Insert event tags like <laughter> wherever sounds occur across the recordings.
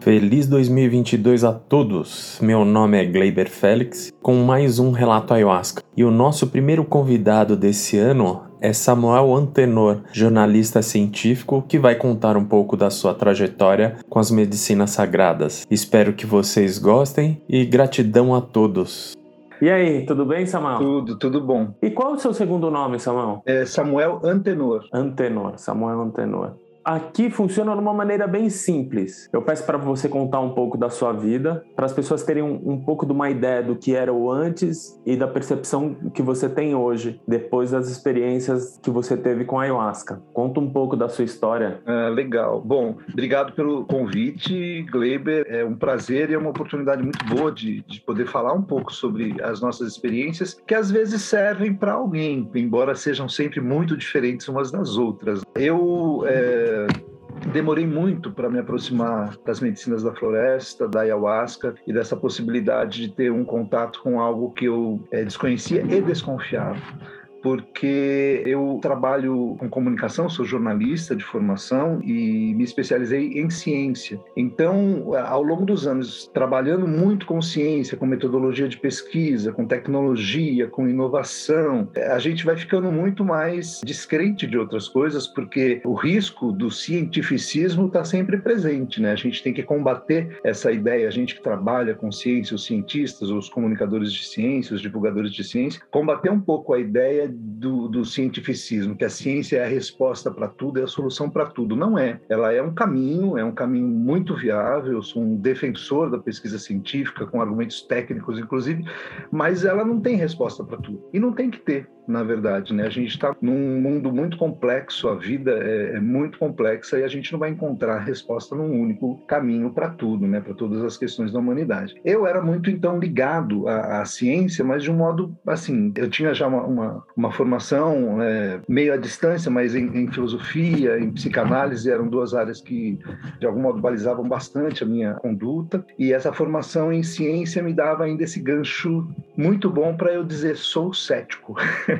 Feliz 2022 a todos! Meu nome é Gleiber Félix, com mais um Relato Ayahuasca. E o nosso primeiro convidado desse ano é Samuel Antenor, jornalista científico que vai contar um pouco da sua trajetória com as medicinas sagradas. Espero que vocês gostem e gratidão a todos. E aí, tudo bem, Samuel? Tudo, tudo bom. E qual é o seu segundo nome, Samuel? É Samuel Antenor. Antenor, Samuel Antenor. Aqui funciona de uma maneira bem simples. Eu peço para você contar um pouco da sua vida, para as pessoas terem um, um, pouco de uma ideia do que era o antes e da percepção que você tem hoje, depois das experiências que você teve com a ayahuasca. Conta um pouco da sua história. Ah, legal. Bom, obrigado pelo convite, Gleiber. É um prazer e é uma oportunidade muito boa de, de poder falar um pouco sobre as nossas experiências, que às vezes servem para alguém, embora sejam sempre muito diferentes umas das outras. Eu. É demorei muito para me aproximar das medicinas da floresta, da ayahuasca e dessa possibilidade de ter um contato com algo que eu é, desconhecia e desconfiava porque eu trabalho com comunicação, sou jornalista de formação e me especializei em ciência. Então, ao longo dos anos, trabalhando muito com ciência, com metodologia de pesquisa, com tecnologia, com inovação, a gente vai ficando muito mais descrente de outras coisas, porque o risco do cientificismo está sempre presente, né? A gente tem que combater essa ideia, a gente que trabalha com ciência, os cientistas, os comunicadores de ciência, os divulgadores de ciência, combater um pouco a ideia do, do cientificismo, que a ciência é a resposta para tudo, é a solução para tudo. Não é. Ela é um caminho, é um caminho muito viável. Eu sou um defensor da pesquisa científica, com argumentos técnicos, inclusive, mas ela não tem resposta para tudo. E não tem que ter na verdade, né? A gente está num mundo muito complexo, a vida é, é, muito complexa e a gente não vai encontrar resposta num único caminho para tudo, né? Para todas as questões da humanidade. Eu era muito então ligado à, à ciência, mas de um modo assim, eu tinha já uma, uma, uma formação é, meio à distância, mas em, em, filosofia, em psicanálise eram duas áreas que de algum modo balizavam bastante a minha conduta e essa formação em ciência me dava ainda esse gancho muito bom para eu dizer sou cético. <laughs>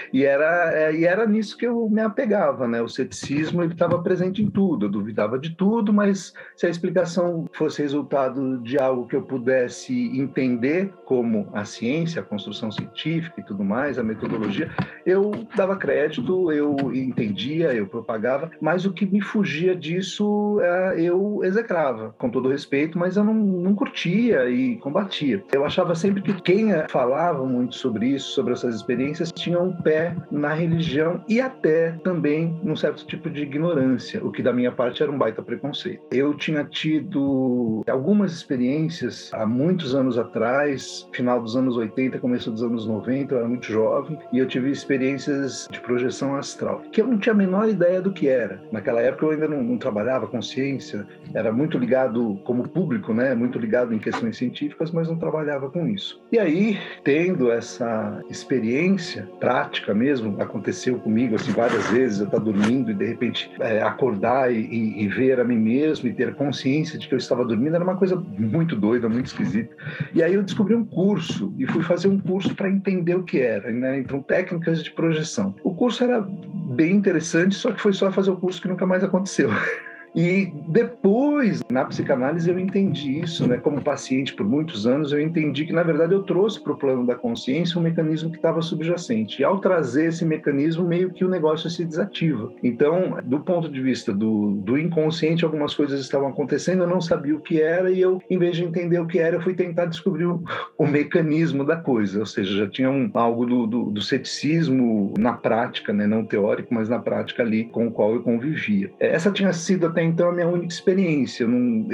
e, era, é, e era nisso que eu me apegava, né? O ceticismo ele estava presente em tudo, eu duvidava de tudo, mas se a explicação fosse resultado de algo que eu pudesse entender, como a ciência, a construção científica e tudo mais, a metodologia, eu dava crédito, eu entendia, eu propagava, mas o que me fugia disso é, eu execrava, com todo respeito, mas eu não, não curtia e combatia. Eu achava sempre que quem falava muito sobre isso, sobre essas experiências, tinha um pé na religião e até também num certo tipo de ignorância, o que da minha parte era um baita preconceito. Eu tinha tido algumas experiências há muitos anos atrás, final dos anos 80, começo dos anos 90, eu era muito jovem, e eu tive experiências de projeção astral, que eu não tinha a menor ideia do que era. Naquela época eu ainda não, não trabalhava com ciência, era muito ligado como público, né, muito ligado em questões científicas, mas não trabalhava com isso. E aí, tendo essa experiência prática mesmo, aconteceu comigo assim várias vezes, eu estar dormindo e de repente é, acordar e, e, ver a mim mesmo e ter consciência de que eu estava dormindo, era uma coisa muito doida, muito esquisita. E aí eu descobri um curso e fui fazer um curso para entender o que era, né? Então, técnicas de projeção. O curso era bem interessante, só que foi só fazer o curso que nunca mais aconteceu. <laughs> E depois, na psicanálise, eu entendi isso, né? Como paciente por muitos anos, eu entendi que, na verdade, eu trouxe para o plano da consciência um mecanismo que estava subjacente. E ao trazer esse mecanismo, meio que o negócio se desativa. Então, do ponto de vista do, do inconsciente, algumas coisas estavam acontecendo, eu não sabia o que era, e eu, em vez de entender o que era, eu fui tentar descobrir o, o mecanismo da coisa. Ou seja, já tinha um, algo do, do, do ceticismo na prática, né? Não teórico, mas na prática ali com o qual eu convivia. Essa tinha sido até até então a minha única experiência. Eu,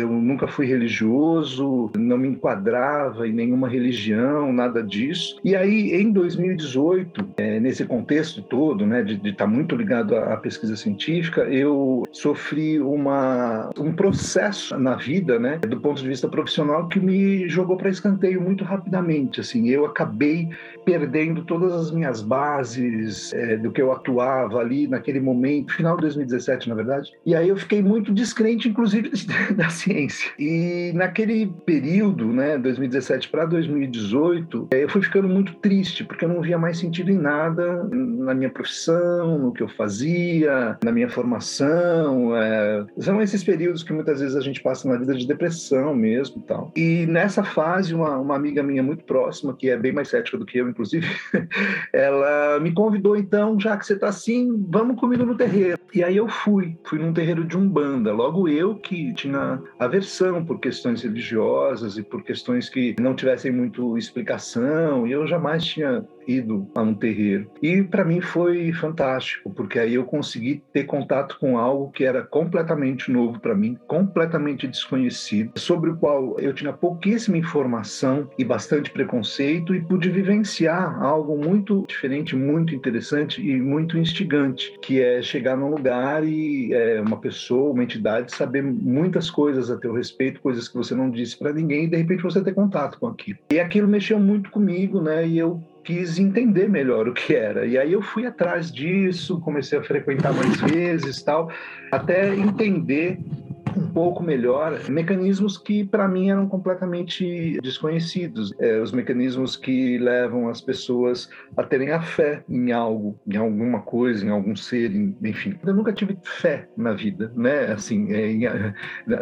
nunca fui religioso, não me enquadrava em nenhuma religião, nada disso. E aí, em 2018, é, nesse contexto todo, né, de estar tá muito ligado à, à, pesquisa científica, eu sofri uma, um processo na vida, né, do ponto de vista profissional, que me jogou para escanteio muito rapidamente. Assim, eu acabei perdendo todas as minhas bases é, do que eu atuava ali naquele momento, final de 2017, na verdade. E aí eu fiquei muito muito descrente, inclusive, <laughs> da ciência. E naquele período, né, 2017 para 2018, eu fui ficando muito triste, porque eu não via mais sentido em nada na minha profissão, no que eu fazia, na minha formação. É... São esses períodos que muitas vezes a gente passa na vida de depressão mesmo e tal. E nessa fase, uma, uma amiga minha muito próxima, que é bem mais cética do que eu, inclusive, <laughs> ela me convidou, então, já que você está assim, vamos comigo no terreiro. E aí eu fui, fui num terreiro de Umbanda. Logo eu que tinha aversão por questões religiosas e por questões que não tivessem muito explicação, e eu jamais tinha ido a um terreiro. E para mim foi fantástico, porque aí eu consegui ter contato com algo que era completamente novo para mim, completamente desconhecido, sobre o qual eu tinha pouquíssima informação e bastante preconceito e pude vivenciar algo muito diferente, muito interessante e muito instigante, que é chegar num lugar e é, uma pessoa, uma entidade saber muitas coisas a teu respeito, coisas que você não disse para ninguém e de repente você ter contato com aquilo. E aquilo mexeu muito comigo, né? E eu quis entender melhor o que era. E aí eu fui atrás disso, comecei a frequentar mais vezes, tal, até entender um pouco melhor mecanismos que para mim eram completamente desconhecidos, é, os mecanismos que levam as pessoas a terem a fé em algo, em alguma coisa, em algum ser, enfim. Eu nunca tive fé na vida, né? Assim, é, em,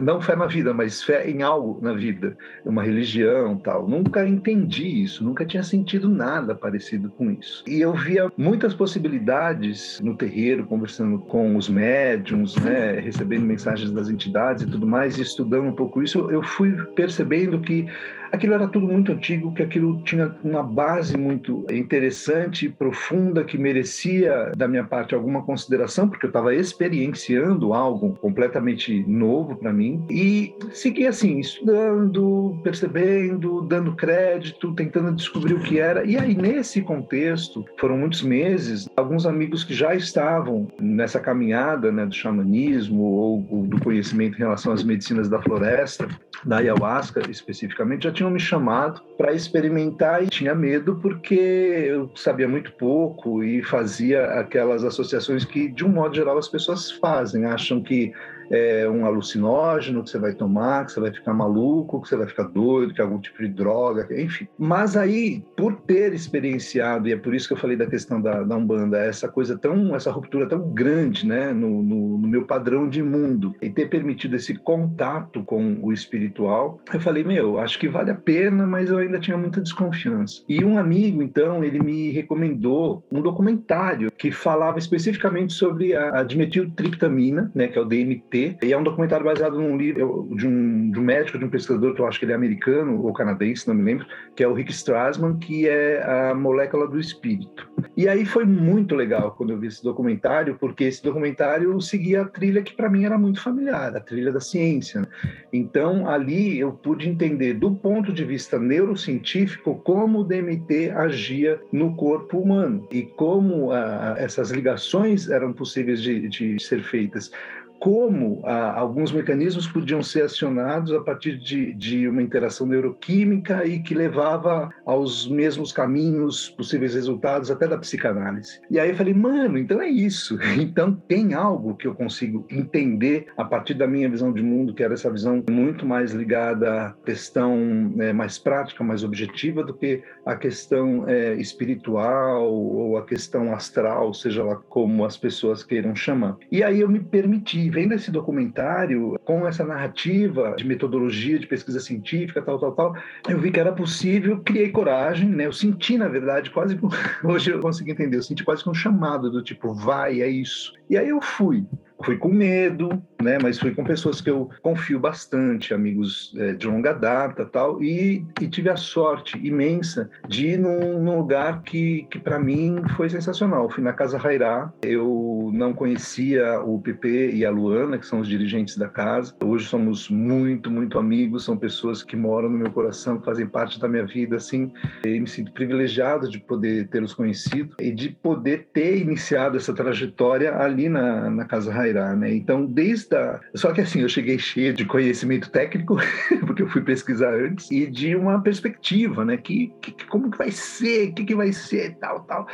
não fé na vida, mas fé em algo na vida, uma religião, tal. Nunca entendi isso, nunca tinha sentido nada parecido com isso. E eu via muitas possibilidades no terreiro, conversando com os médiums, né? Recebendo mensagens das entidades e tudo mais, estudando um pouco isso, eu fui percebendo que aquilo era tudo muito antigo, que aquilo tinha uma base muito interessante, profunda, que merecia da minha parte alguma consideração, porque eu estava experienciando algo completamente novo para mim e segui assim, estudando, percebendo, dando crédito, tentando descobrir o que era. E aí nesse contexto, foram muitos meses, alguns amigos que já estavam nessa caminhada, né, do xamanismo ou, ou do conhecimento em relação às medicinas da floresta, da ayahuasca especificamente, já tinham tinham me chamado para experimentar e tinha medo porque eu sabia muito pouco e fazia aquelas associações que, de um modo geral, as pessoas fazem, acham que é um alucinógeno que você vai tomar, que você vai ficar maluco, que você vai ficar doido, que é algum tipo de droga, enfim. Mas aí, por ter experienciado, e é por isso que eu falei da questão da, da Umbanda, essa coisa tão, essa ruptura tão grande, né, no, no, no meu padrão de mundo, e ter permitido esse contato com o espiritual, eu falei, meu, acho que vale a pena, mas eu ainda tinha muita desconfiança. E um amigo, então, ele me recomendou um documentário que falava especificamente sobre a, a dimetiltriptamina, né, que é o DMT, e é um documentário baseado num livro de um, de um médico, de um pesquisador, que eu acho que ele é americano ou canadense, não me lembro, que é o Rick Strassman, que é a molécula do espírito. E aí foi muito legal quando eu vi esse documentário, porque esse documentário seguia a trilha que para mim era muito familiar, a trilha da ciência. Né? Então ali eu pude entender do ponto de vista neurocientífico como o DMT agia no corpo humano e como ah, essas ligações eram possíveis de, de ser feitas como ah, alguns mecanismos podiam ser acionados a partir de, de, uma interação neuroquímica e que levava aos mesmos caminhos, possíveis resultados, até da psicanálise. E aí eu falei, mano, então é isso. <laughs> Então tem algo que eu consigo entender a partir da minha visão de mundo, que era essa visão muito mais ligada à questão né, mais prática, mais objetiva, do que a questão é, espiritual ou a questão astral, seja lá como as pessoas queiram chamar. E aí eu me permiti vendo esse documentário, com essa narrativa de metodologia de pesquisa científica, tal, tal, tal, eu vi que era possível, criei coragem, né? Eu senti, na verdade, quase. <laughs> Hoje eu consegui entender, eu senti quase que um chamado do tipo, vai, é isso. E aí eu fui. Fui com medo, né? Mas fui com pessoas que eu confio bastante, amigos é, de longa data, tal. E, e, tive a sorte imensa de ir num, num lugar que, que para mim foi sensacional. Fui na Casa Rairá. Eu não conhecia o PP e a Luana, que são os dirigentes da casa. Hoje somos muito, muito amigos. São pessoas que moram no meu coração, que fazem parte da minha vida. Assim, e me sinto privilegiado de poder tê-los conhecido e de poder ter iniciado essa trajetória ali na, na Casa Rairá né? Então, desde a... Só que assim, eu cheguei cheio de conhecimento técnico, <laughs> porque eu fui pesquisar antes, e de uma perspectiva, né? Que, que como que vai ser, o que, que vai ser, tal, tal.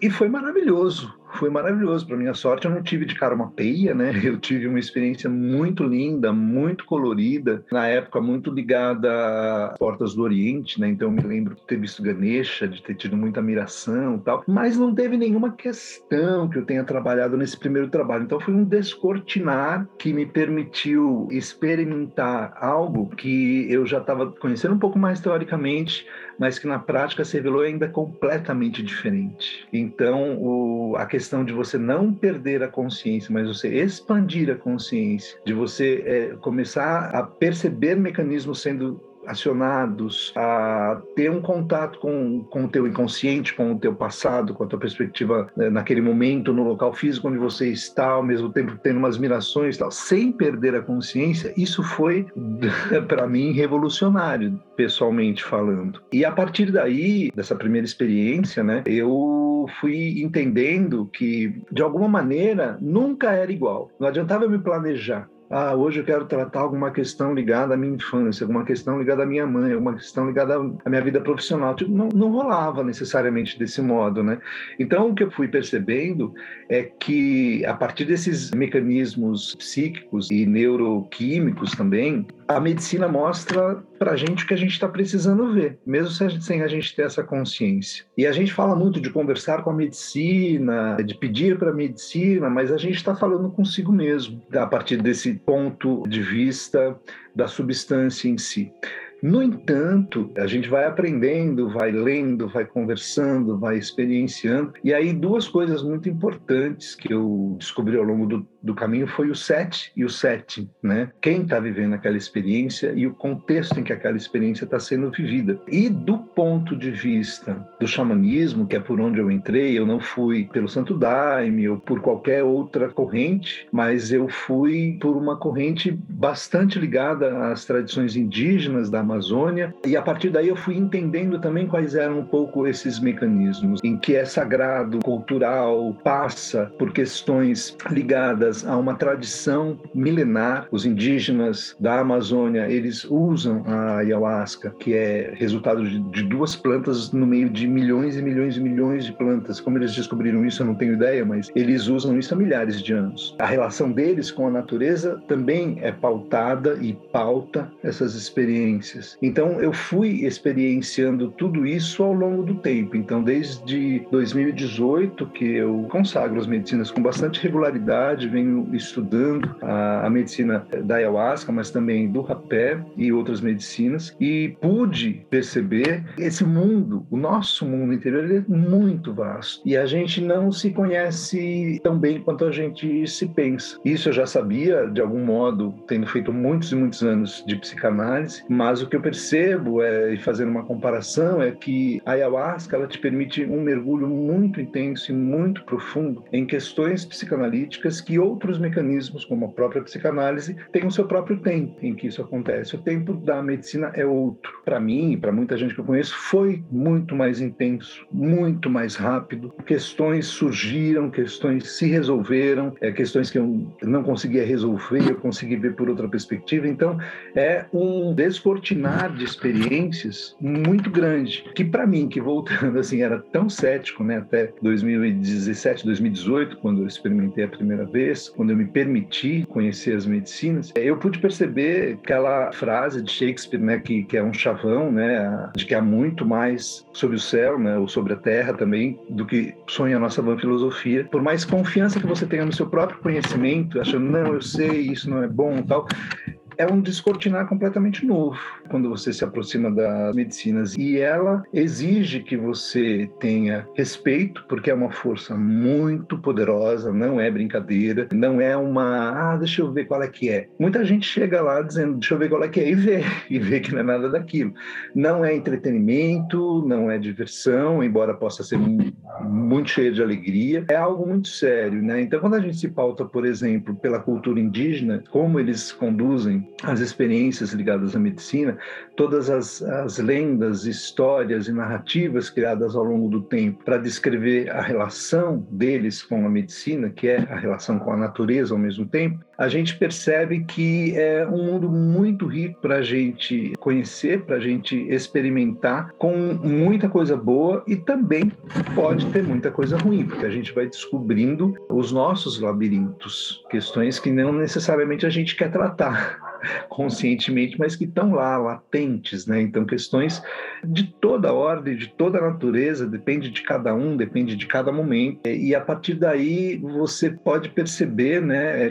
E foi maravilhoso foi maravilhoso. Para minha sorte, eu não tive de cara uma peia, né? <laughs> Eu tive uma experiência muito linda, muito colorida, na época muito ligada às portas do Oriente, né? Então eu me lembro de ter visto Ganesha, de ter tido muita admiração, tal. Mas não teve nenhuma questão que eu tenha trabalhado nesse primeiro trabalho. Então foi um descortinar que me permitiu experimentar algo que eu já estava conhecendo um pouco mais teoricamente mas que na prática se revelou ainda completamente diferente. Então, o, a questão de você não perder a consciência, mas você expandir a consciência, de você é, começar a perceber mecanismos sendo acionados a ter um contato com, com o teu inconsciente, com o teu passado, com a tua perspectiva né, naquele momento, no local físico onde você está, ao mesmo tempo tendo umas mirações, tal, sem perder a consciência, isso foi, <laughs> para mim, revolucionário, pessoalmente falando. E a partir daí, dessa primeira experiência, né, eu fui entendendo que, de alguma maneira, nunca era igual. Não adiantava me planejar ah, hoje eu quero tratar alguma questão ligada à minha infância, alguma questão ligada à minha mãe, alguma questão ligada à minha vida profissional. Tipo, não, não rolava necessariamente desse modo, né? Então, o que eu fui percebendo é que, a partir desses mecanismos psíquicos e neuroquímicos também, a medicina mostra para a gente o que a gente está precisando ver, mesmo sem a gente ter essa consciência. E a gente fala muito de conversar com a medicina, de pedir para a medicina, mas a gente está falando consigo mesmo, a partir desse ponto de vista da substância em si. No entanto, a gente vai aprendendo, vai lendo, vai conversando, vai experienciando. E aí, duas coisas muito importantes que eu descobri ao longo do, do caminho foi o set e o setting, né? Quem está vivendo aquela experiência e o contexto em que aquela experiência está sendo vivida. E do ponto de vista do xamanismo, que é por onde eu entrei, eu não fui pelo Santo Daime ou por qualquer outra corrente, mas eu fui por uma corrente bastante ligada às tradições indígenas da Amazônia, e a partir daí eu fui entendendo também quais eram um pouco esses mecanismos, em que é sagrado, cultural, passa por questões ligadas a uma tradição milenar. Os indígenas da Amazônia, eles usam a ayahuasca, que é resultado de, de duas plantas no meio de milhões e milhões e milhões de plantas. Como eles descobriram isso, eu não tenho ideia, mas eles usam isso há milhares de anos. A relação deles com a natureza também é pautada e pauta essas experiências experiências. Então eu fui experienciando tudo isso ao longo do tempo. Então desde 2018 que eu consagro as medicinas com bastante regularidade, venho estudando a, a medicina da ayahuasca, mas também do rapé e outras medicinas e pude perceber esse mundo, o nosso mundo interior, é muito vasto e a gente não se conhece tão bem quanto a gente se pensa. Isso eu já sabia de algum modo, tendo feito muitos e muitos anos de psicanálise, mas o que eu percebo, é, e fazendo uma comparação, é que a ayahuasca ela te permite um mergulho muito intenso e muito profundo em questões psicanalíticas que outros mecanismos, como a própria psicanálise, têm o seu próprio tempo em que isso acontece. O tempo da medicina é outro. Para mim para muita gente que eu conheço, foi muito mais intenso, muito mais rápido. Questões surgiram, questões se resolveram, é, questões que eu não conseguia resolver, eu consegui ver por outra perspectiva. Então, é um descortinar de experiências muito grande, que para mim, que voltando <laughs> assim, era tão cético, né, até 2017, 2018, quando eu experimentei a primeira vez, quando eu me permiti conhecer as medicinas, eu pude perceber aquela frase de Shakespeare, né, que, que é um chavão, né, de que há muito mais sobre o céu, né, ou sobre a terra também, do que sonha a nossa van filosofia. Por mais confiança que você tenha no seu próprio conhecimento, achando, não, eu sei, isso não é bom, tal, é um descortinar completamente novo quando você se aproxima das medicinas e ela exige que você tenha respeito porque é uma força muito poderosa, não é brincadeira, não é uma ah deixa eu ver qual é que é. Muita gente chega lá dizendo deixa eu ver qual é que é e vê <laughs> e vê que não é nada daquilo. Não é entretenimento, não é diversão, embora possa ser muito cheio de alegria, é algo muito sério, né? Então quando a gente se pauta, por exemplo, pela cultura indígena, como eles conduzem as experiências ligadas à medicina, todas as, as lendas, histórias e narrativas criadas ao longo do tempo para descrever a relação deles com a medicina, que é a relação com a natureza ao mesmo tempo, a gente percebe que é um mundo muito rico para a gente conhecer, para a gente experimentar, com muita coisa boa e também pode ter muita coisa ruim, porque a gente vai descobrindo os nossos labirintos, questões que não necessariamente a gente quer tratar <laughs> conscientemente, mas que estão lá, latentes, né? Então, questões de toda ordem, de toda natureza, depende de cada um, depende de cada momento. E a partir daí você pode perceber, né, é,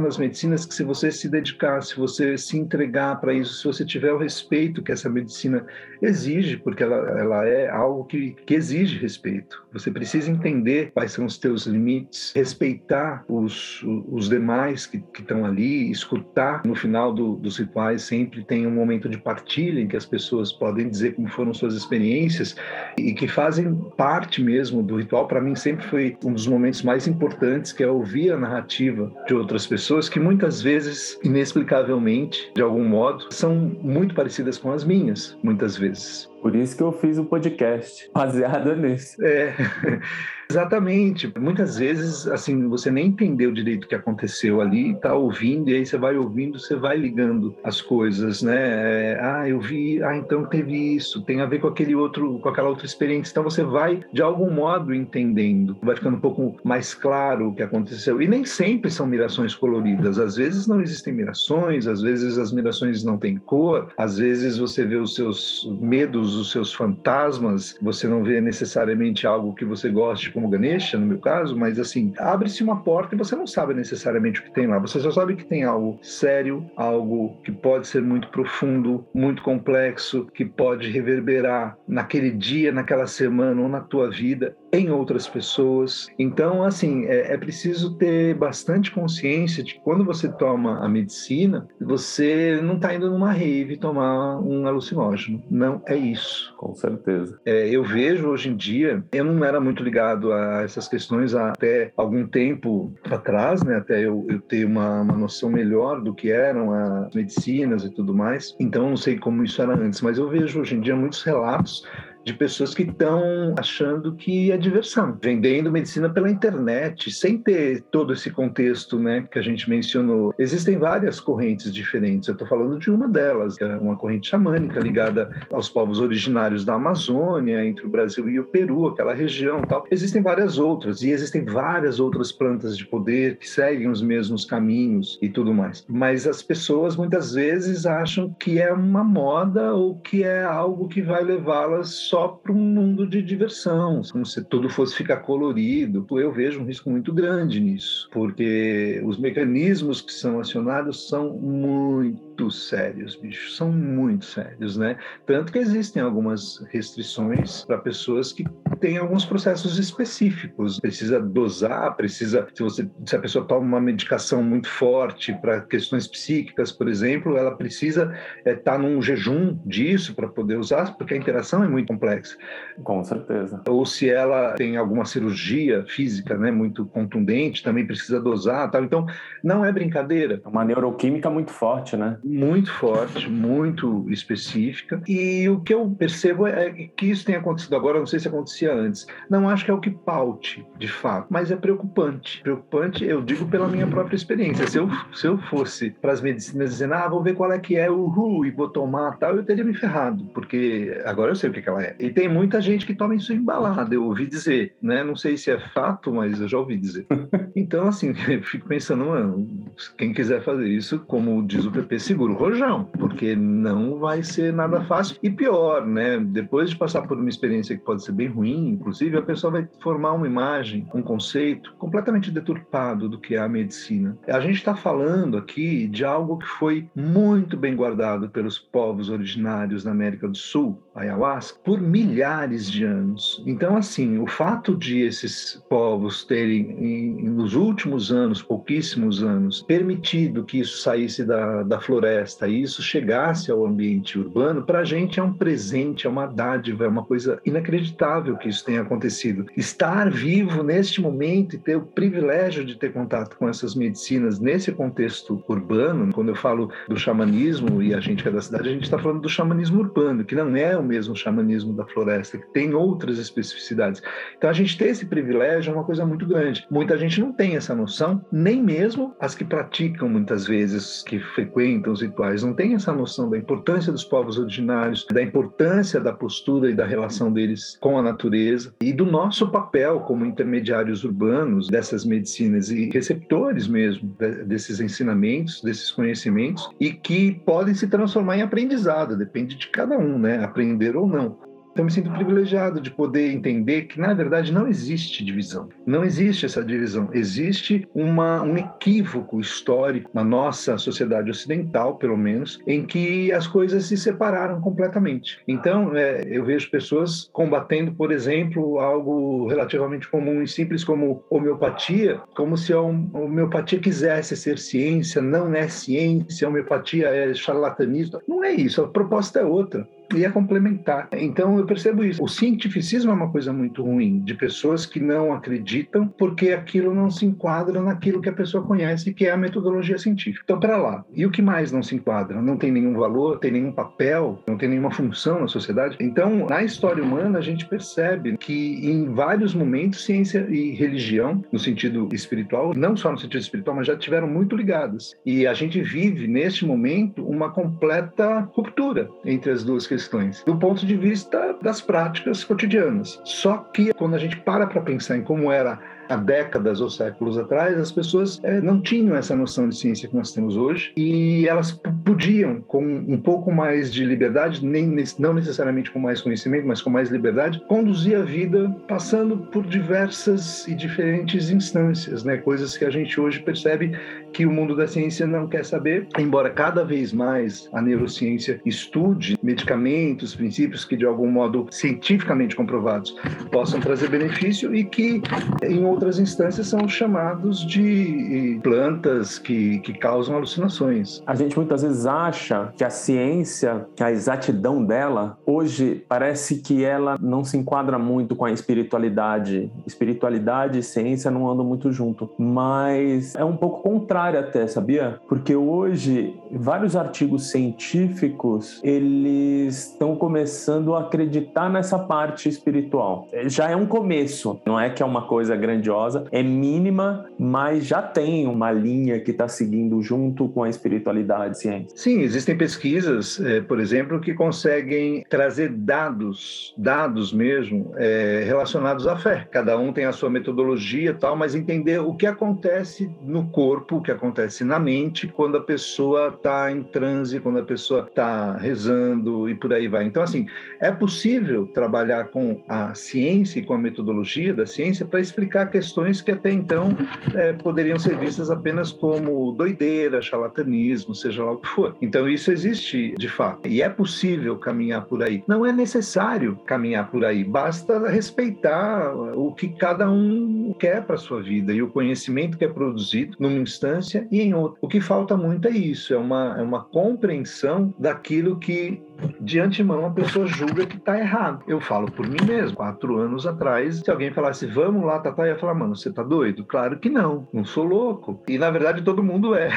consagrando as medicinas, que se você se dedicar, se você se entregar para isso, se você tiver o respeito que essa medicina exige, porque ela, ela é algo que, que exige respeito. Você precisa entender quais são os teus limites, respeitar os, os demais que estão ali, escutar no final final do, dos rituais sempre tem um momento de partilha em que as pessoas podem dizer como foram suas experiências e que fazem parte mesmo do ritual. Para mim, sempre foi um dos momentos mais importantes, que é ouvir a narrativa de outras pessoas que muitas vezes, inexplicavelmente, de algum modo, são muito parecidas com as minhas, muitas vezes. Por isso que eu fiz o podcast, <laughs> baseado nisso. É. <laughs> Exatamente. Muitas vezes, assim, você nem entendeu direito o que aconteceu ali, tá ouvindo, e aí você vai ouvindo, você vai ligando as coisas, né? É, ah, eu vi, ah, então teve isso, tem a ver com aquele outro, com aquela outra experiência. Então você vai, de algum modo, entendendo. Vai ficando um pouco mais claro o que aconteceu. E nem sempre são mirações coloridas. Às vezes não existem mirações, às vezes as mirações não têm cor, às vezes você vê os seus medos, os seus fantasmas, você não vê necessariamente algo que você goste como Ganesha, no meu caso, mas assim, abre-se uma porta e você não sabe necessariamente o que tem lá. Você só sabe que tem algo sério, algo que pode ser muito profundo, muito complexo, que pode reverberar naquele dia, naquela semana ou na tua vida em outras pessoas. Então, assim, é, é preciso ter bastante consciência de que quando você toma a medicina, você não está indo numa rave tomar um alucinógeno. Não é isso. Com certeza. É, eu vejo hoje em dia, eu não era muito ligado a essas questões até algum tempo atrás, né? Até eu, eu ter uma, uma noção melhor do que eram as medicinas e tudo mais. Então, não sei como isso era antes, mas eu vejo hoje em dia muitos relatos de pessoas que estão achando que é diversão, vendendo medicina pela internet, sem ter todo esse contexto né, que a gente mencionou. Existem várias correntes diferentes, eu estou falando de uma delas, que é uma corrente xamânica ligada aos povos originários da Amazônia, entre o Brasil e o Peru, aquela região tal. Existem várias outras, e existem várias outras plantas de poder que seguem os mesmos caminhos e tudo mais. Mas as pessoas muitas vezes acham que é uma moda ou que é algo que vai levá-las só para um mundo de diversão, como se tudo fosse ficar colorido. Eu vejo um risco muito grande nisso, porque os mecanismos que são acionados são muito sérios, bicho, são muito sérios, né? Tanto que existem algumas restrições para pessoas que têm alguns processos específicos. Precisa dosar, precisa, se você, se a pessoa toma uma medicação muito forte para questões psíquicas, por exemplo, ela precisa estar é, tá num jejum disso para poder usar, porque a interação é muito complexa. Com certeza. Ou se ela tem alguma cirurgia física, né, muito contundente, também precisa dosar, tal. Então, não é brincadeira. É uma neuroquímica muito forte, né? Muito forte, muito específica. E o que eu percebo é que isso tem acontecido agora, não sei se acontecia antes. Não acho que é o que paute, de fato, mas é preocupante. Preocupante, eu digo pela minha própria experiência. Se eu, se eu fosse para as medicinas dizendo, ah, vou ver qual é que é, uhul, e vou tomar tal, eu teria me ferrado, porque agora eu sei o que, que ela é. E tem muita gente que toma isso embalado, eu ouvi dizer, né? Não sei se é fato, mas eu já ouvi dizer. <laughs> Então, assim, <laughs> eu fico pensando, mano, quem quiser fazer isso, como diz o PP, seguro rojão, porque não vai ser nada fácil. E pior, né? Depois de passar por uma experiência que pode ser bem ruim, inclusive, a pessoa vai formar uma imagem, um conceito completamente deturpado do que é a medicina. A gente está falando aqui de algo que foi muito bem guardado pelos povos originários da América do Sul, ayahuasca, por milhares de anos. Então, assim, o fato de esses povos terem, em, nos últimos anos, pouquíssimos anos, permitido que isso saísse da, da floresta e isso chegasse ao ambiente urbano, para a gente é um presente, é uma dádiva, é uma coisa inacreditável que isso tenha acontecido. Estar vivo neste momento e ter o privilégio de ter contato com essas medicinas nesse contexto urbano, quando eu falo do xamanismo e a gente que é da cidade, a gente está falando do xamanismo urbano, que não é o mesmo xamanismo da floresta, que tem outras especificidades. Então a gente ter esse privilégio é uma coisa muito grande. Muita gente não tem essa noção, nem mesmo as que praticam muitas vezes, que frequentam rituais, não tem essa noção da importância dos povos originários, da importância da postura e da relação deles com a natureza e do nosso papel como intermediários urbanos dessas medicinas e receptores mesmo desses ensinamentos, desses conhecimentos e que podem se transformar em aprendizado, depende de cada um, né? Aprender ou não. Então, me sinto privilegiado de poder entender que, na verdade, não existe divisão. Não existe essa divisão. Existe uma, um equívoco histórico na nossa sociedade ocidental, pelo menos, em que as coisas se separaram completamente. Então, é, eu vejo pessoas combatendo, por exemplo, algo relativamente comum e simples como homeopatia, como se a homeopatia quisesse ser ciência, não é ciência, a homeopatia é charlatanismo. Não é isso, a proposta é outra é complementar. Então eu percebo isso. O cientificismo é uma coisa muito ruim, de pessoas que não acreditam porque aquilo não se enquadra naquilo que a pessoa conhece, que é a metodologia científica. Então, para lá. E o que mais não se enquadra? Não tem nenhum valor, tem nenhum papel, não tem nenhuma função na sociedade. Então, na história humana, a gente percebe que em vários momentos ciência e religião, no sentido espiritual, não só no sentido espiritual, mas já tiveram muito ligadas. E a gente vive neste momento uma completa ruptura entre as duas questões questões, do ponto de vista das práticas cotidianas. Só que quando a gente para para pensar em como era há décadas ou séculos atrás, as pessoas é, não tinham essa noção de ciência que nós temos hoje e elas podiam, com um pouco mais de liberdade, nem, não necessariamente com mais conhecimento, mas com mais liberdade, conduzir a vida passando por diversas e diferentes instâncias, né? coisas que a gente hoje percebe que o mundo da ciência não quer saber, embora cada vez mais a neurociência estude medicamentos, princípios que de algum modo cientificamente comprovados possam trazer benefício e que em outras instâncias são chamados de plantas que, que causam alucinações. A gente muitas vezes acha que a ciência, que a exatidão dela, hoje parece que ela não se enquadra muito com a espiritualidade. Espiritualidade e ciência não andam muito junto, mas é um pouco contrário até, sabia? Porque hoje vários artigos científicos eles estão começando a acreditar nessa parte espiritual. Já é um começo, não é que é uma coisa grandiosa é mínima, mas já tem uma linha que está seguindo junto com a espiritualidade ciência. Sim, existem pesquisas, é, por exemplo, que conseguem trazer dados, dados mesmo, é, relacionados à fé. Cada um tem a sua metodologia tal, mas entender o que acontece no corpo, o que acontece na mente quando a pessoa está em transe, quando a pessoa está rezando e por aí vai. Então, assim, é possível trabalhar com a ciência e com a metodologia da ciência para explicar questões que até então é, poderiam ser vistas apenas como doideira, charlatanismo, seja lá o que for. Então isso existe de fato e é possível caminhar por aí. Não é necessário caminhar por aí, basta respeitar o que cada um quer para sua vida e o conhecimento que é produzido numa instância e em outra. O que falta muito é isso, é uma, é uma compreensão daquilo que de antemão a pessoa julga que está errado. Eu falo por mim mesmo. Quatro anos atrás, se alguém falasse, vamos lá, Tatá, ia falar, mano, você tá doido? Claro que não, não sou louco. E na verdade todo mundo é.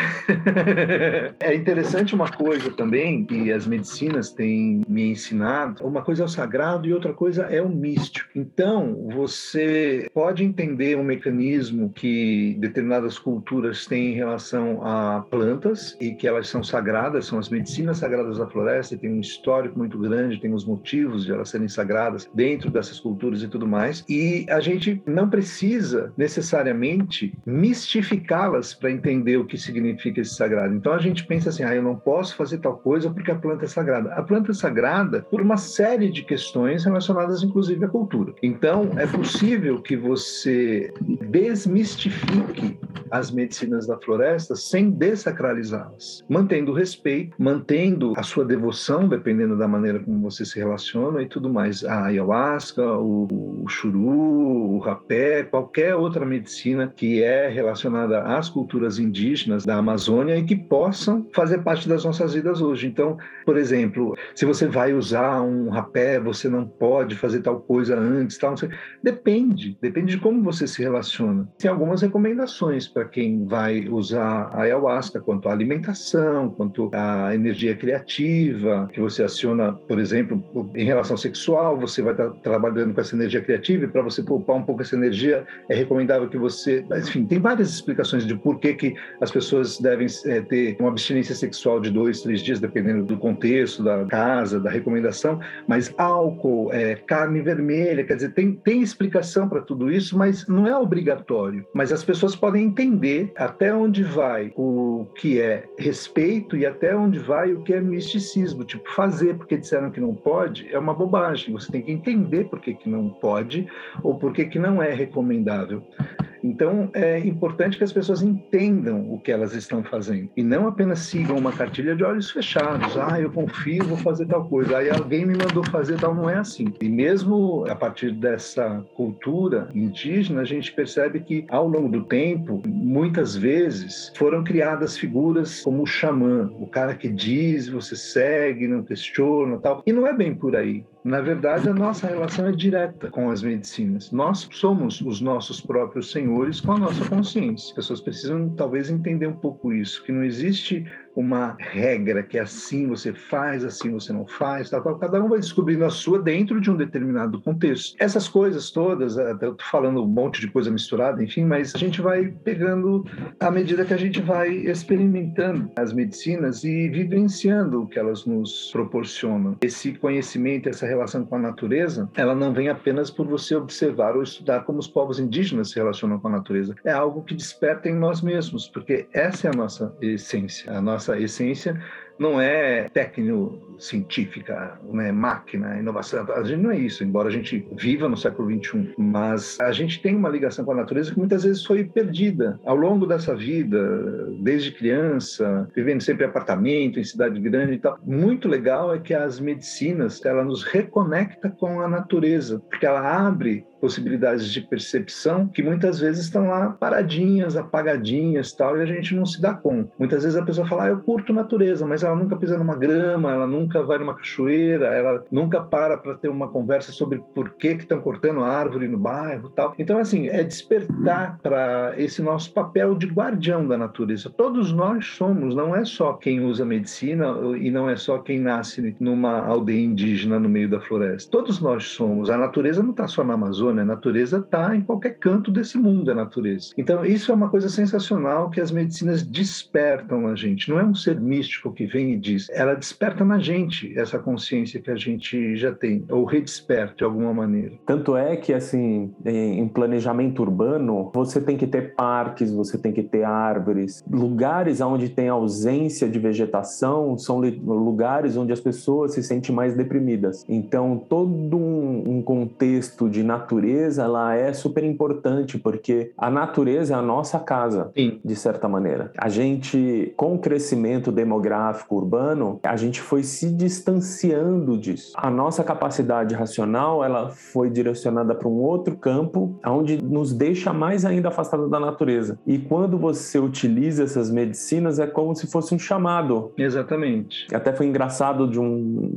<laughs> é interessante uma coisa também que as medicinas têm me ensinado: uma coisa é o sagrado e outra coisa é o místico. Então, você pode entender um mecanismo que determinadas culturas têm em relação a plantas e que elas são sagradas, são as medicinas sagradas da floresta, e tem um histórico muito grande, tem os motivos de elas serem sagradas dentro dessas culturas e tudo mais. E a gente não precisa necessariamente mistificá-las para entender o que significa esse sagrado. Então a gente pensa assim: ah, eu não posso fazer tal coisa porque a planta é sagrada. A planta é sagrada por uma série de questões relacionadas, inclusive, à cultura. Então é possível que você desmistifique as medicinas da floresta sem desacralizá-las, mantendo o respeito, mantendo a sua devoção dependendo da maneira como você se relaciona e tudo mais. A ayahuasca, o, o churu, o rapé, qualquer outra medicina que é relacionada às culturas indígenas da Amazônia e que possam fazer parte das nossas vidas hoje. Então, por exemplo, se você vai usar um rapé, você não pode fazer tal coisa antes, tal, depende, depende de como você se relaciona. Tem algumas recomendações para quem vai usar a ayahuasca quanto à alimentação, quanto à energia criativa, que você aciona, por exemplo, em relação sexual, você vai estar trabalhando com essa energia criativa e para você poupar um pouco essa energia, é recomendável que você, enfim, tem várias explicações de por que, que as pessoas devem é, ter uma abstinência sexual de dois, três dias, dependendo do contexto, da casa, da recomendação, mas álcool, é, carne vermelha, quer dizer, tem, tem explicação para tudo isso, mas não é obrigatório. Mas as pessoas podem entender até onde vai o que é respeito e até onde vai o que é misticismo. Tipo, fazer porque disseram que não pode é uma bobagem. Você tem que entender por que, que não pode ou por que, que não é recomendável. Então, é importante que as pessoas entendam o que elas estão fazendo e não apenas sigam uma cartilha de olhos fechados. Ah, eu confio, vou fazer tal coisa. Aí alguém me mandou fazer tal. Não é assim. E mesmo a partir dessa cultura indígena, a gente percebe que ao longo do tempo, muitas vezes foram criadas figuras como o xamã, o cara que diz, você segue, não questiona, tal. E não é bem por aí. Na verdade, a nossa relação é direta com as medicinas. Nós somos os nossos próprios senhores com a nossa consciência. As pessoas precisam talvez entender um pouco isso, que não existe uma regra que é assim você faz, assim você não faz, tal, tal. Cada um vai descobrindo a sua dentro de um determinado contexto. Essas coisas todas, eu tô falando um monte de coisa misturada, enfim, mas a gente vai pegando à medida que a gente vai experimentando as medicinas e vivenciando o que elas nos proporcionam. Esse conhecimento, essa relação com a natureza, ela não vem apenas por você observar ou estudar como os povos indígenas se relacionam com a natureza. É algo que desperta em nós mesmos, porque essa é a nossa essência, a nossa nossa essência não é técnico-científica, não é máquina, inovação. A gente não é isso, embora a gente viva no século XXI. Mas a gente tem uma ligação com a natureza que muitas vezes foi perdida ao longo dessa vida, desde criança, vivendo sempre em apartamento, em cidade grande e tal. Muito legal é que as medicinas, ela nos reconecta com a natureza, porque ela abre possibilidades de percepção que muitas vezes estão lá paradinhas, apagadinhas tal, e a gente não se dá conta. Muitas vezes a pessoa fala, ah, eu curto natureza, mas ela nunca pisa numa grama, ela nunca vai numa cachoeira, ela nunca para para ter uma conversa sobre por que estão cortando a árvore no bairro tal. Então, assim, é despertar para esse nosso papel de guardião da natureza. Todos nós somos, não é só quem usa medicina e não é só quem nasce numa aldeia indígena no meio da floresta. Todos nós somos. A natureza não está só na Amazônia, né? A natureza está em qualquer canto desse mundo, a natureza. Então, isso é uma coisa sensacional que as medicinas despertam na gente. Não é um ser místico que vem e diz, ela desperta na gente essa consciência que a gente já tem, ou redesperta de alguma maneira. Tanto é que, assim, em planejamento urbano, você tem que ter parques, você tem que ter árvores. Lugares onde tem ausência de vegetação são lugares onde as pessoas se sentem mais deprimidas. Então, todo um contexto de natureza natureza ela é super importante porque a natureza é a nossa casa, Sim. de certa maneira. A gente, com o crescimento demográfico urbano, a gente foi se distanciando disso. A nossa capacidade racional ela foi direcionada para um outro campo, onde nos deixa mais ainda afastado da natureza. E quando você utiliza essas medicinas é como se fosse um chamado. Exatamente. Até foi engraçado de um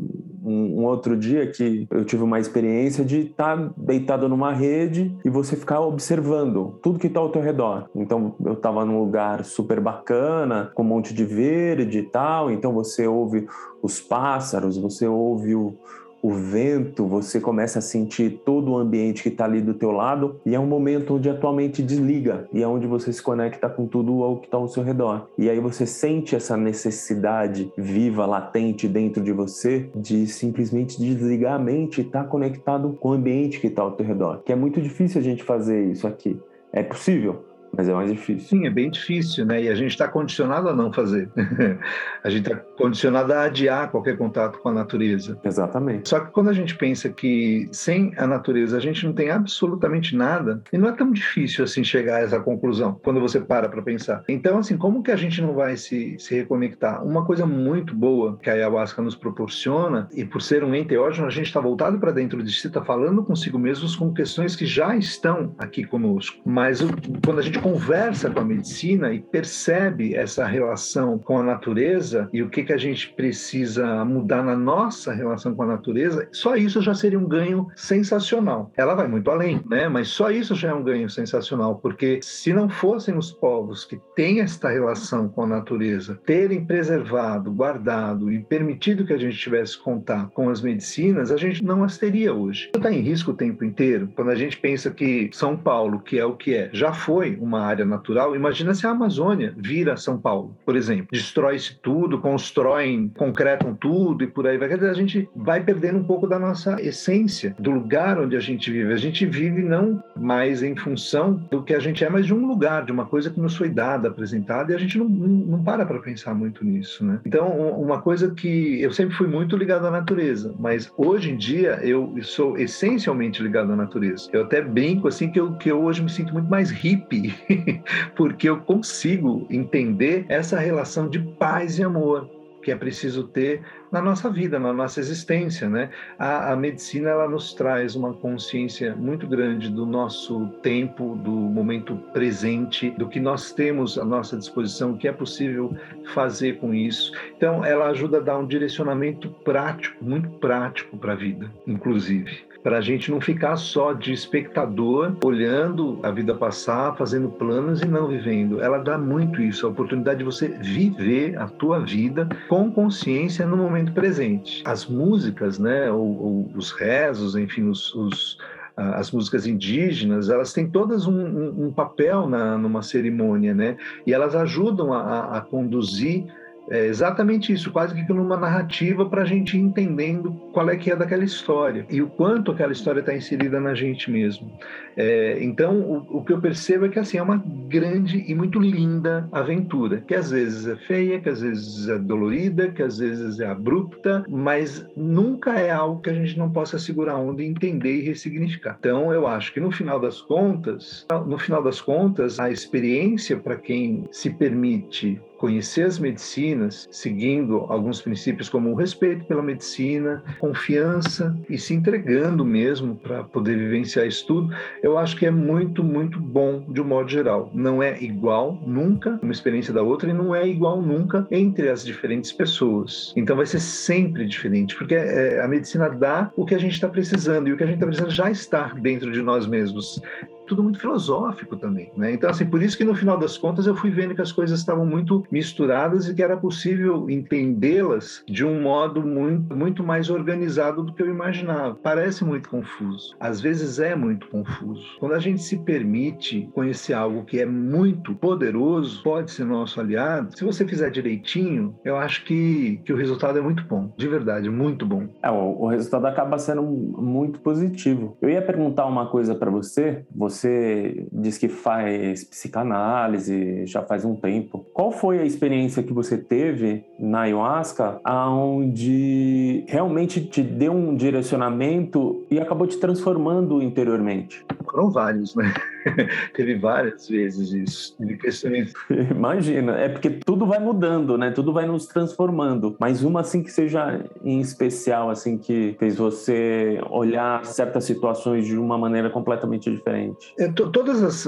um, um, outro dia que eu tive uma experiência de estar tá deitado numa rede e você ficar observando tudo que está ao teu redor. Então eu estava num lugar super bacana, com um monte de verde e tal, então você ouve os pássaros, você ouve o, o vento, você começa a sentir todo o ambiente que está ali do teu lado e é um momento onde a tua mente desliga e é onde você se conecta com tudo o que está ao seu redor. E aí você sente essa necessidade viva, latente dentro de você de simplesmente desligar a mente e estar tá conectado com o ambiente que está ao teu redor. Que é muito difícil a gente fazer isso aqui. É possível, mas é mais difícil. Sim, é bem difícil, né? E a gente está condicionado a não fazer. <laughs> a gente está condicionado a adiar qualquer contato com a natureza. Exatamente. Só que quando a gente pensa que sem a natureza a gente não tem absolutamente nada, e não é tão difícil assim chegar a essa conclusão, quando você para para pensar. Então, assim, como que a gente não vai se, se reconectar? Uma coisa muito boa que a ayahuasca nos proporciona, e por ser um enteógeno, a gente está voltado para dentro de si, está falando consigo mesmos com questões que já estão aqui conosco. Mas quando a gente conversa com a medicina e percebe essa relação com a natureza e o que, que a gente precisa mudar na nossa relação com a natureza, só isso já seria um ganho sensacional. Ela vai muito além, né? Mas só isso já é um ganho sensacional, porque se não fossem os povos que têm esta relação com a natureza, terem preservado, guardado e permitido que a gente tivesse contato com as medicinas, a gente não as teria hoje. Está em risco o tempo inteiro. Quando a gente pensa que São Paulo, que é o que é, já foi uma área natural, imagina se a Amazônia vira São Paulo, por exemplo. Destrói-se tudo, constroem, concretam tudo e por aí vai. A gente vai perdendo um pouco da nossa essência, do lugar onde a gente vive. A gente vive não mais em função do que a gente é, mas de um lugar, de uma coisa que nos foi dada, apresentada, e a gente não, não, não para para pensar muito nisso, né? Então, uma coisa que eu sempre fui muito ligado à natureza, mas hoje em dia eu sou essencialmente ligado à natureza. Eu até brinco assim que eu, que eu hoje me sinto muito mais hippie, <laughs> porque eu consigo entender essa relação de paz e amor que é preciso ter na nossa vida, na nossa existência, né? A, a, medicina ela nos traz uma consciência muito grande do nosso tempo, do momento presente, do que nós temos à nossa disposição, o que é possível fazer com isso. Então, ela ajuda a dar um direcionamento prático, muito prático para a vida, inclusive para a gente não ficar só de espectador, olhando a vida passar, fazendo planos e não vivendo. Ela dá muito isso, a oportunidade de você viver a tua vida com consciência no momento presente. As músicas, né, ou, ou os rezos, enfim, os, os as músicas indígenas, elas têm todas um, um, um papel na, numa cerimônia, né? E elas ajudam a, a conduzir é exatamente isso, quase que numa narrativa para a gente ir entendendo qual é que é daquela história e o quanto aquela história está inserida na gente mesmo. É, então, o, o, que eu percebo é que assim é uma grande e muito linda aventura, que às vezes é feia, que às vezes é dolorida, que às vezes é abrupta, mas nunca é algo que a gente não possa segurar onda e entender e ressignificar. Então, eu acho que no final das contas, no final das contas, a experiência para quem se permite conhecer as medicinas, seguindo alguns princípios como o respeito pela medicina, confiança e se entregando mesmo para poder vivenciar isso tudo, eu acho que é muito, muito bom de um modo geral. Não é igual nunca uma experiência da outra e não é igual nunca entre as diferentes pessoas. Então vai ser sempre diferente, porque é, a medicina dá o que a gente está precisando e o que a gente está precisando já está dentro de nós mesmos tudo muito filosófico também, né? Então, assim, por isso que no final das contas eu fui vendo que as coisas estavam muito misturadas e que era possível entendê-las de um modo muito, muito mais organizado do que eu imaginava. Parece muito confuso. Às vezes é muito confuso. Quando a gente se permite conhecer algo que é muito poderoso, pode ser nosso aliado, se você fizer direitinho, eu acho que, que o resultado é muito bom. De verdade, muito bom. É, o, o resultado acaba sendo muito positivo. Eu ia perguntar uma coisa para você. Você você diz que faz psicanálise já faz um tempo. Qual foi a experiência que você teve na ayahuasca onde realmente te deu um direcionamento e acabou te transformando interiormente? Foram vários, né? <laughs> Teve várias vezes isso. Teve questões. <laughs> Imagina, é porque tudo vai mudando, né? Tudo vai nos transformando. Mas uma assim que seja em especial, assim, que fez você olhar certas situações de uma maneira completamente diferente. É, todas as,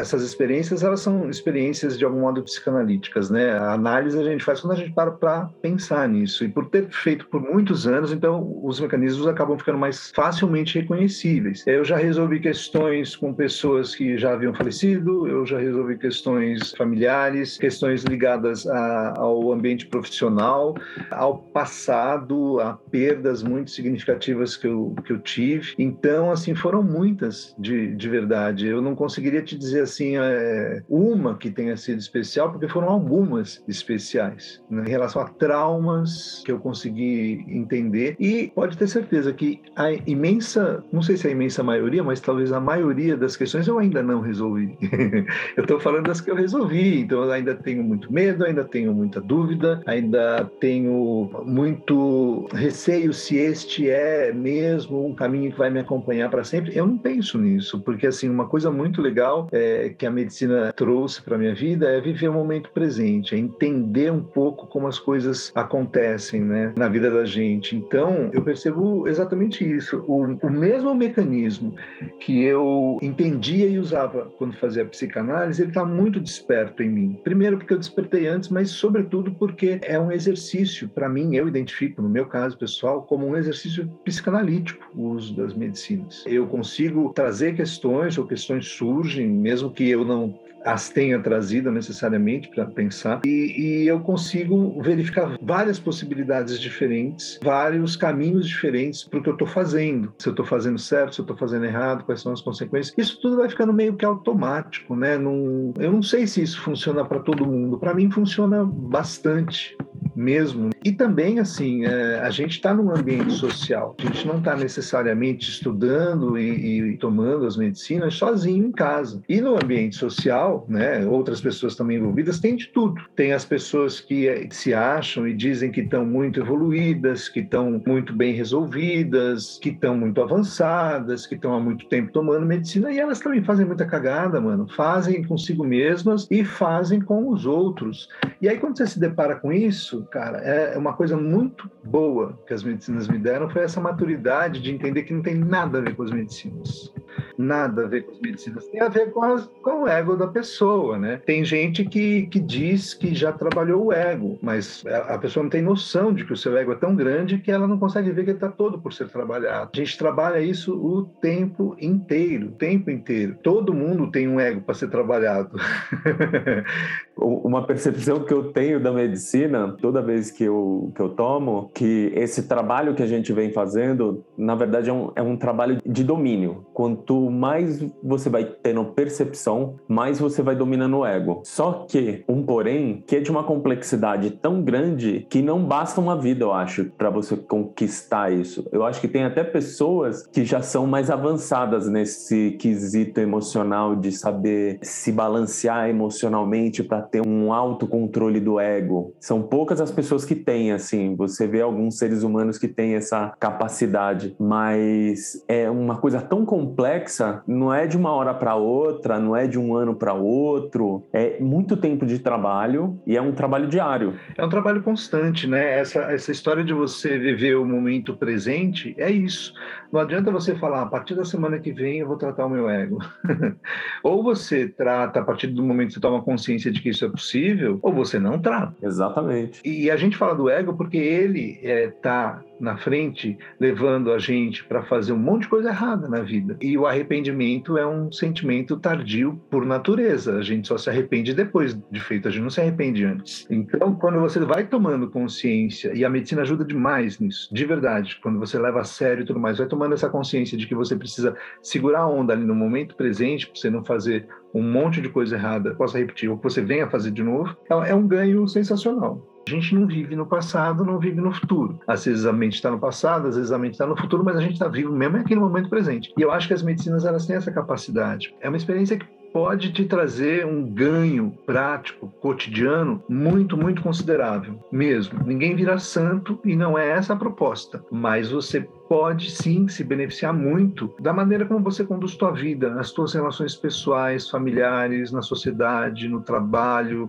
essas experiências, elas são experiências de algum modo psicanalíticas, né? A análise a gente faz quando a gente para para pensar nisso. E por ter feito por muitos anos, então os mecanismos acabam ficando mais facilmente reconhecíveis. Eu já resolvi questões com pessoas que já haviam falecido, eu já resolvi questões familiares, questões ligadas a, ao ambiente profissional, ao passado, a perdas muito significativas que eu, que eu tive. Então, assim, foram muitas de, de verdade verdade. Eu não conseguiria te dizer assim é, uma que tenha sido especial, porque foram algumas especiais. Né? em relação a traumas que eu consegui entender. E pode ter certeza que a imensa, não sei se é a imensa maioria, mas talvez a maioria das questões eu ainda não resolvi. <laughs> eu estou falando das que eu resolvi, então eu ainda tenho muito medo, ainda tenho muita dúvida, ainda tenho muito receio se este é mesmo um caminho que vai me acompanhar para sempre. Eu não penso nisso, porque assim, uma coisa muito legal é, que a medicina trouxe para minha vida é viver o momento presente, é entender um pouco como as coisas acontecem, né, na vida da gente. Então, eu percebo exatamente isso. O, o mesmo mecanismo que eu entendia e usava quando fazia psicanálise, ele está muito desperto em mim. Primeiro porque eu despertei antes, mas sobretudo porque é um exercício para mim, eu identifico no meu caso pessoal como um exercício psicanalítico o uso das medicinas. Eu consigo trazer questões ou questões surgem, mesmo que eu não as tenha trazido necessariamente para pensar e, e, eu consigo verificar várias possibilidades diferentes, vários caminhos diferentes para o que eu estou fazendo. Se eu estou fazendo certo, se eu estou fazendo errado, quais são as consequências. Isso tudo vai ficando meio que automático, né? Eu não sei se isso funciona para todo mundo. Para mim funciona bastante mesmo. E também, assim, é, a gente está num ambiente social. A gente não está necessariamente estudando e, e tomando as medicinas sozinho em casa. E no ambiente social né, outras pessoas também envolvidas, tem de tudo. Tem as pessoas que eh, se acham e dizem que estão muito evoluídas, que estão muito bem resolvidas, que estão muito avançadas, que estão há muito tempo tomando medicina e elas também fazem muita cagada, mano. Fazem consigo mesmas e fazem com os outros. E aí quando você se depara com isso, cara, é uma coisa muito boa que as medicinas me deram foi essa maturidade de entender que não tem nada a ver com as medicinas nada a ver com as medicinas, tem a ver com, as, com o ego da pessoa, né? Tem gente que, que diz que já trabalhou o ego, mas a pessoa não tem noção de que o seu ego é tão grande que ela não consegue ver que ele está todo por ser trabalhado. A gente trabalha isso o tempo inteiro, o tempo inteiro. Todo mundo tem um ego para ser trabalhado. <laughs> Uma percepção que eu tenho da medicina, toda vez que eu, que eu tomo, que esse trabalho que a gente vem fazendo, na verdade, é um, é um trabalho de domínio. Quanto mais você vai tendo percepção, mais você vai dominando o ego. Só que, um porém, que é de uma complexidade tão grande que não basta uma vida, eu acho, para você conquistar isso. Eu acho que tem até pessoas que já são mais avançadas nesse quesito emocional de saber se balancear emocionalmente para ter um autocontrole do ego. São poucas as pessoas que têm, assim. Você vê alguns seres humanos que têm essa capacidade, mas é uma coisa tão complexa não é de uma hora para outra, não é de um ano para outro, é muito tempo de trabalho e é um trabalho diário. É um trabalho constante, né? Essa, essa história de você viver o momento presente é isso. Não adianta você falar, a partir da semana que vem eu vou tratar o meu ego. <laughs> ou você trata a partir do momento que você toma consciência de que isso é possível, ou você não trata. Exatamente. E a gente fala do ego porque ele está é, tá na frente, levando a gente para fazer um monte de coisa errada na vida. E o arrependimento é um sentimento tardio por natureza. A gente só se arrepende depois de feito, a gente não se arrepende antes. Então, quando você vai tomando consciência, e a medicina ajuda demais nisso, de verdade, quando você leva a sério e tudo mais, vai tomando essa consciência de que você precisa segurar a onda ali no momento presente, para você não fazer um monte de coisa errada, possa repetir, ou que você venha fazer de novo, é um ganho sensacional. A gente não vive no passado, não vive no futuro. Às vezes a mente está no passado, às vezes a mente está no futuro, mas a gente está vivo mesmo aqui no momento presente. E eu acho que as medicinas elas têm essa capacidade. É uma experiência que pode te trazer um ganho prático, cotidiano, muito, muito considerável, mesmo. Ninguém vira santo e não é essa a proposta, mas você pode sim se beneficiar muito da maneira como você conduz sua vida, as suas relações pessoais, familiares, na sociedade, no trabalho,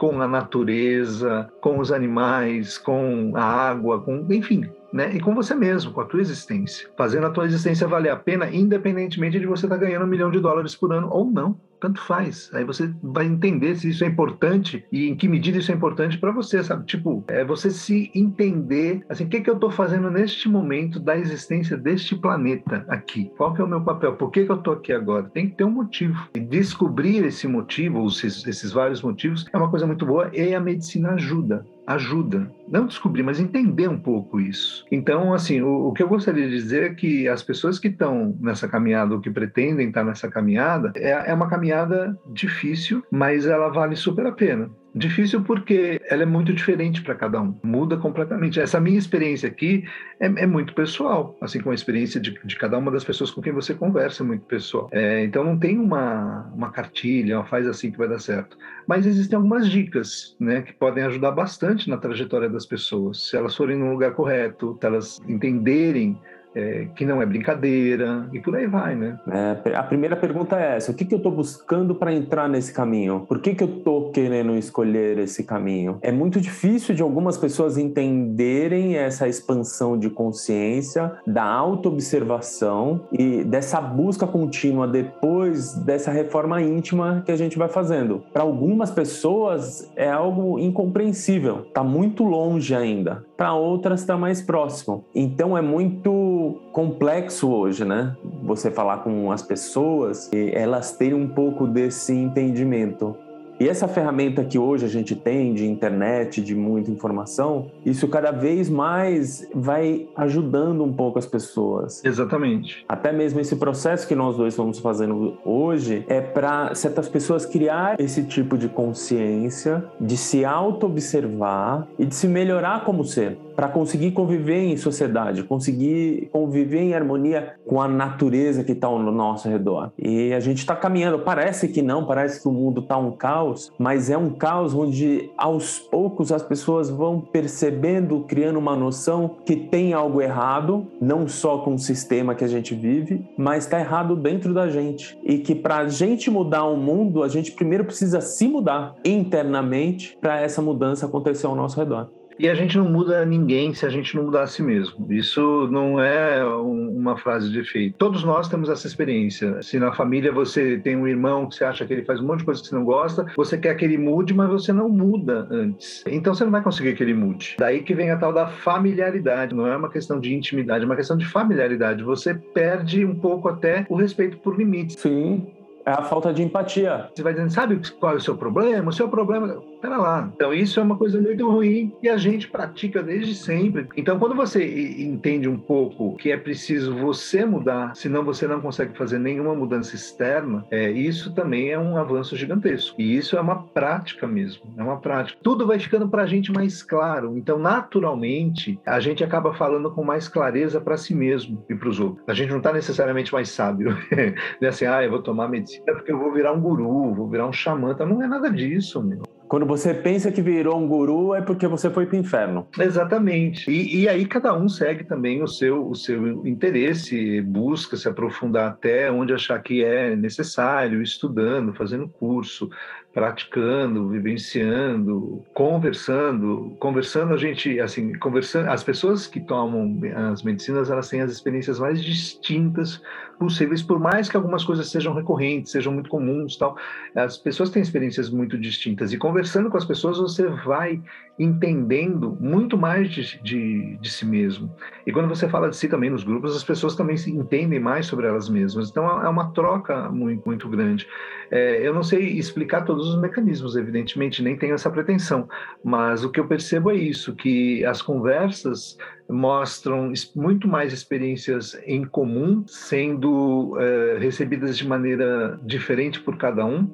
com a natureza, com os animais, com a água, com enfim, né? E com você mesmo, com a tua existência, fazendo a tua existência valer a pena, independentemente de você estar tá ganhando um milhão de dólares por ano ou não tanto faz. Aí você vai entender se isso é importante e em que medida isso é importante para você, sabe? Tipo, é você se entender, assim, o que, que eu estou fazendo neste momento da existência deste planeta aqui? Qual que é o meu papel? Por que, que eu estou aqui agora? Tem que ter um motivo. E descobrir esse motivo, esses, esses vários motivos, é uma coisa muito boa e a medicina ajuda ajuda. Não descobrir, mas entender um pouco isso. Então, assim, o, o que eu gostaria de dizer é que as pessoas que estão nessa caminhada ou que pretendem estar nessa caminhada, é, é uma caminhada difícil, mas ela vale super a pena. Difícil porque ela é muito diferente para cada um, muda completamente. Essa minha experiência aqui é, é muito pessoal, assim como a experiência de, de, cada uma das pessoas com quem você conversa é muito pessoal. É, então não tem uma, uma cartilha, faz assim que vai dar certo. Mas existem algumas dicas né, que podem ajudar bastante na trajetória das pessoas. Se elas forem no lugar correto, se elas entenderem é, que não é brincadeira e por aí vai, né? É, a primeira pergunta é essa: o que, que eu estou buscando para entrar nesse caminho? Por que, que eu estou querendo escolher esse caminho? É muito difícil de algumas pessoas entenderem essa expansão de consciência, da autoobservação e dessa busca contínua depois dessa reforma íntima que a gente vai fazendo. Para algumas pessoas é algo incompreensível, está muito longe ainda. Para outras está mais próximo. Então é muito complexo hoje, né? Você falar com as pessoas e elas terem um pouco desse entendimento. E essa ferramenta que hoje a gente tem de internet, de muita informação, isso cada vez mais vai ajudando um pouco as pessoas. Exatamente. Até mesmo esse processo que nós dois estamos fazendo hoje é para certas pessoas criar esse tipo de consciência, de se auto-observar e de se melhorar como ser para conseguir conviver em sociedade, conseguir conviver em harmonia com a natureza que está ao nosso redor. E a gente está caminhando. Parece que não, parece que o mundo está um caos, mas é um caos onde aos poucos as pessoas vão percebendo, criando uma noção que tem algo errado, não só com o sistema que a gente vive, mas está errado dentro da gente. E que para a gente mudar o mundo, a gente primeiro precisa se mudar internamente para essa mudança acontecer ao nosso redor. E a gente não muda ninguém se a gente não mudar a si mesmo. Isso não é uma frase de efeito. Todos nós temos essa experiência. Se na família você tem um irmão que você acha que ele faz um monte de coisa que você não gosta, você quer que ele mude, mas você não muda antes. Então você não vai conseguir que ele mude. Daí que vem a tal da familiaridade. Não é uma questão de intimidade, é uma questão de familiaridade. Você perde um pouco até o respeito por limites. Sim. É a falta de empatia. Você vai dizendo, sabe qual é o seu problema? O seu problema. Pera lá. Então, isso é uma coisa muito ruim e a gente pratica desde sempre. Então, quando você entende um pouco que é preciso você mudar, senão você não consegue fazer nenhuma mudança externa, é, isso também é um avanço gigantesco. E isso é uma prática mesmo. É uma prática. Tudo vai ficando para a gente mais claro. Então, naturalmente, a gente acaba falando com mais clareza para si mesmo e para os outros. A gente não está necessariamente mais sábio. <laughs> não é assim, ah, eu vou tomar medicina é porque eu vou virar um guru, vou virar um xamã. Então não é nada disso, meu. Quando você pensa que virou um guru, é porque você foi para o inferno. Exatamente. E, e, aí cada um segue também o seu, o seu interesse, busca se aprofundar até onde achar que é necessário, estudando, fazendo curso, praticando, vivenciando, conversando. Conversando, a gente, assim, conversando. As pessoas que tomam as medicinas, elas têm as experiências mais distintas possíveis, por mais que algumas coisas sejam recorrentes, sejam muito comuns, tal. As pessoas têm experiências muito distintas e conversando com as pessoas você vai entendendo muito mais de, de, de si mesmo. E quando você fala de si também nos grupos, as pessoas também se entendem mais sobre elas mesmas. Então é uma troca muito, muito grande. É, eu não sei explicar todos os mecanismos, evidentemente, nem tenho essa pretensão, mas o que eu percebo é isso, que as conversas mostram muito mais experiências em comum, sendo é, recebidas de maneira diferente por cada um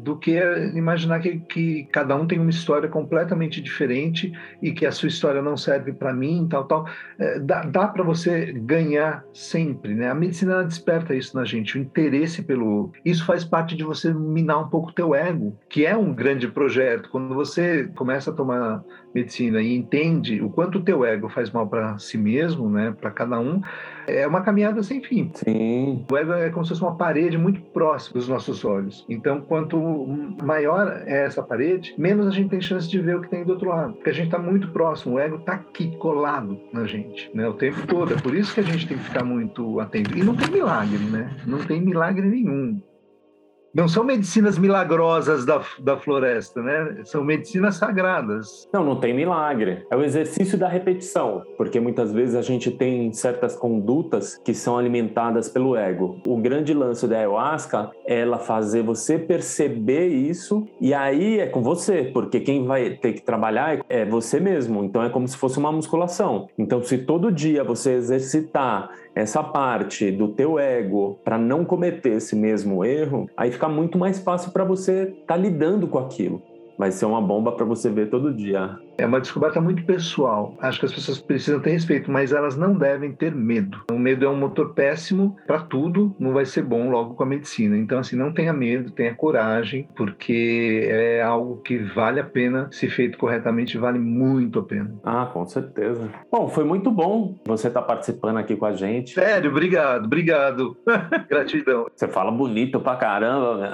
do que imaginar que, que cada um tem uma história completamente diferente e que a sua história não serve para mim, tal, tal. É, dá dá para você ganhar sempre, né? A medicina desperta isso na gente, o interesse pelo. Isso faz parte de você minar um pouco o teu ego, que é um grande projeto. Quando você começa a tomar medicina e entende o quanto o teu ego faz mal para si mesmo, né, para cada um, é uma caminhada sem fim. Sim. O ego é como se fosse uma parede muito próxima dos nossos olhos. Então, quanto maior é essa parede, menos a gente tem chance de ver o que tem do outro lado. Porque a gente está muito próximo, o ego está aqui, colado na gente, né, o tempo todo. É por isso que a gente tem que ficar muito atento. E não tem milagre, né? Não tem milagre nenhum. Não são medicinas milagrosas da, da floresta, né? São medicinas sagradas. Não, não tem milagre. É o exercício da repetição, porque muitas vezes a gente tem certas condutas que são alimentadas pelo ego. O grande lance da ayahuasca é ela fazer você perceber isso e aí é com você, porque quem vai ter que trabalhar é você mesmo. Então é como se fosse uma musculação. Então se todo dia você exercitar essa parte do teu ego para não cometer esse mesmo erro, aí fica muito mais fácil para você estar tá lidando com aquilo. Vai ser uma bomba para você ver todo dia. É uma descoberta muito pessoal. Acho que as pessoas precisam ter respeito, mas elas não devem ter medo. O medo é um motor péssimo para tudo, não vai ser bom logo com a medicina. Então, assim, não tenha medo, tenha coragem, porque é algo que vale a pena, se feito corretamente, vale muito a pena. Ah, com certeza. Bom, foi muito bom você estar tá participando aqui com a gente. Sério, obrigado, obrigado. <laughs> Gratidão. Você fala bonito pra caramba, né?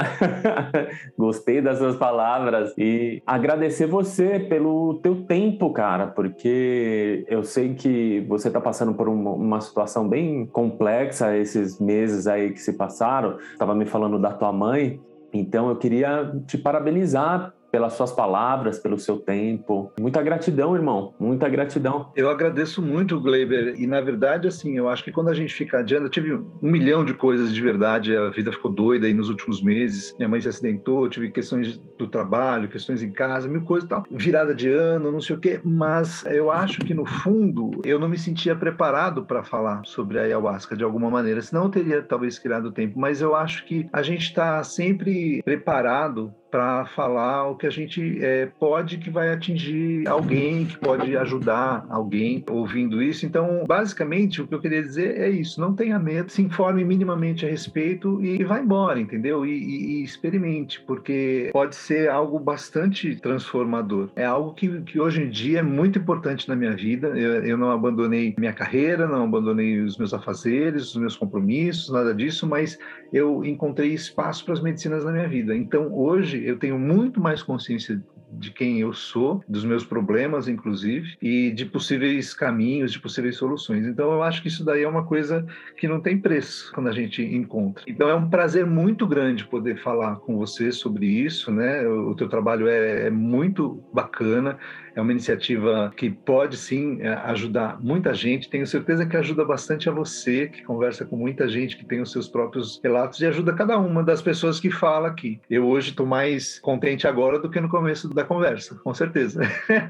<laughs> Gostei das suas palavras e agradecer você pelo teu teu tempo, cara, porque eu sei que você está passando por uma, uma, situação bem complexa esses meses aí que se passaram. Estava me falando da tua mãe, então eu queria te parabenizar pelas suas palavras, pelo seu tempo. Muita gratidão, irmão. Muita gratidão. Eu agradeço muito, Gleiber. E na verdade, assim, eu acho que quando a gente fica adiante, eu tive um milhão de coisas de verdade. A vida ficou doida aí nos últimos meses. Minha mãe se acidentou, tive questões do trabalho, questões em casa, mil coisas e tal. Virada de ano, não sei o quê. Mas eu acho que no fundo eu não me sentia preparado para falar sobre a ayahuasca de alguma maneira. Senão eu teria talvez criado tempo. Mas eu acho que a gente está sempre preparado para falar o que a gente é, pode que vai atingir alguém, que pode ajudar alguém ouvindo isso. Então, basicamente, o que eu queria dizer é isso: não tenha medo, se informe minimamente a respeito e vá embora, entendeu? E, e, e experimente, porque pode ser algo bastante transformador. É algo que, que hoje em dia é muito importante na minha vida. Eu, eu não abandonei minha carreira, não abandonei os meus afazeres, os meus compromissos, nada disso, mas eu encontrei espaço para as medicinas na minha vida. Então, hoje, eu tenho muito mais consciência de quem eu sou, dos meus problemas, inclusive, e de possíveis caminhos, de possíveis soluções. Então, eu acho que isso daí é uma coisa que não tem preço quando a gente encontra. Então, é um prazer muito grande poder falar com você sobre isso, né? O teu trabalho é, é muito bacana é uma iniciativa que pode sim é, ajudar muita gente. Tenho certeza que ajuda bastante a você, que conversa com muita gente que tem os seus próprios relatos e ajuda cada uma das pessoas que fala aqui. Eu hoje estou mais contente agora do que no começo da conversa, com certeza.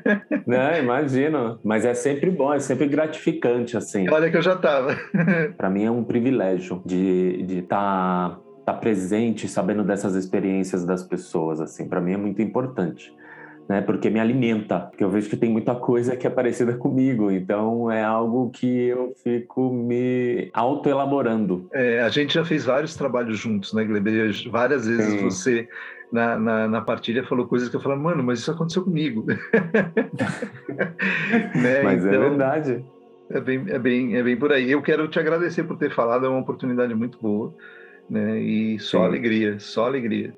<laughs> Não, imagino. Mas é sempre bom, é sempre gratificante, assim. Olha que eu já estava. <laughs> Para mim é um privilégio de estar de tá, tá presente, sabendo dessas experiências das pessoas, assim. Para mim é muito importante né? Porque me alimenta, porque eu vejo que tem muita coisa que é parecida comigo, então é algo que eu fico me autoelaborando. É, a gente já fez vários trabalhos juntos, né, Gleber? Várias vezes Sim. você na, na, na, partilha falou coisas que eu falei, mano, mas isso aconteceu comigo. <laughs> né? Mas é então, é verdade. É bem, é, bem, é bem por aí. Eu quero te agradecer por ter falado, é uma oportunidade muito boa. Né? E só Sim. alegria, só alegria.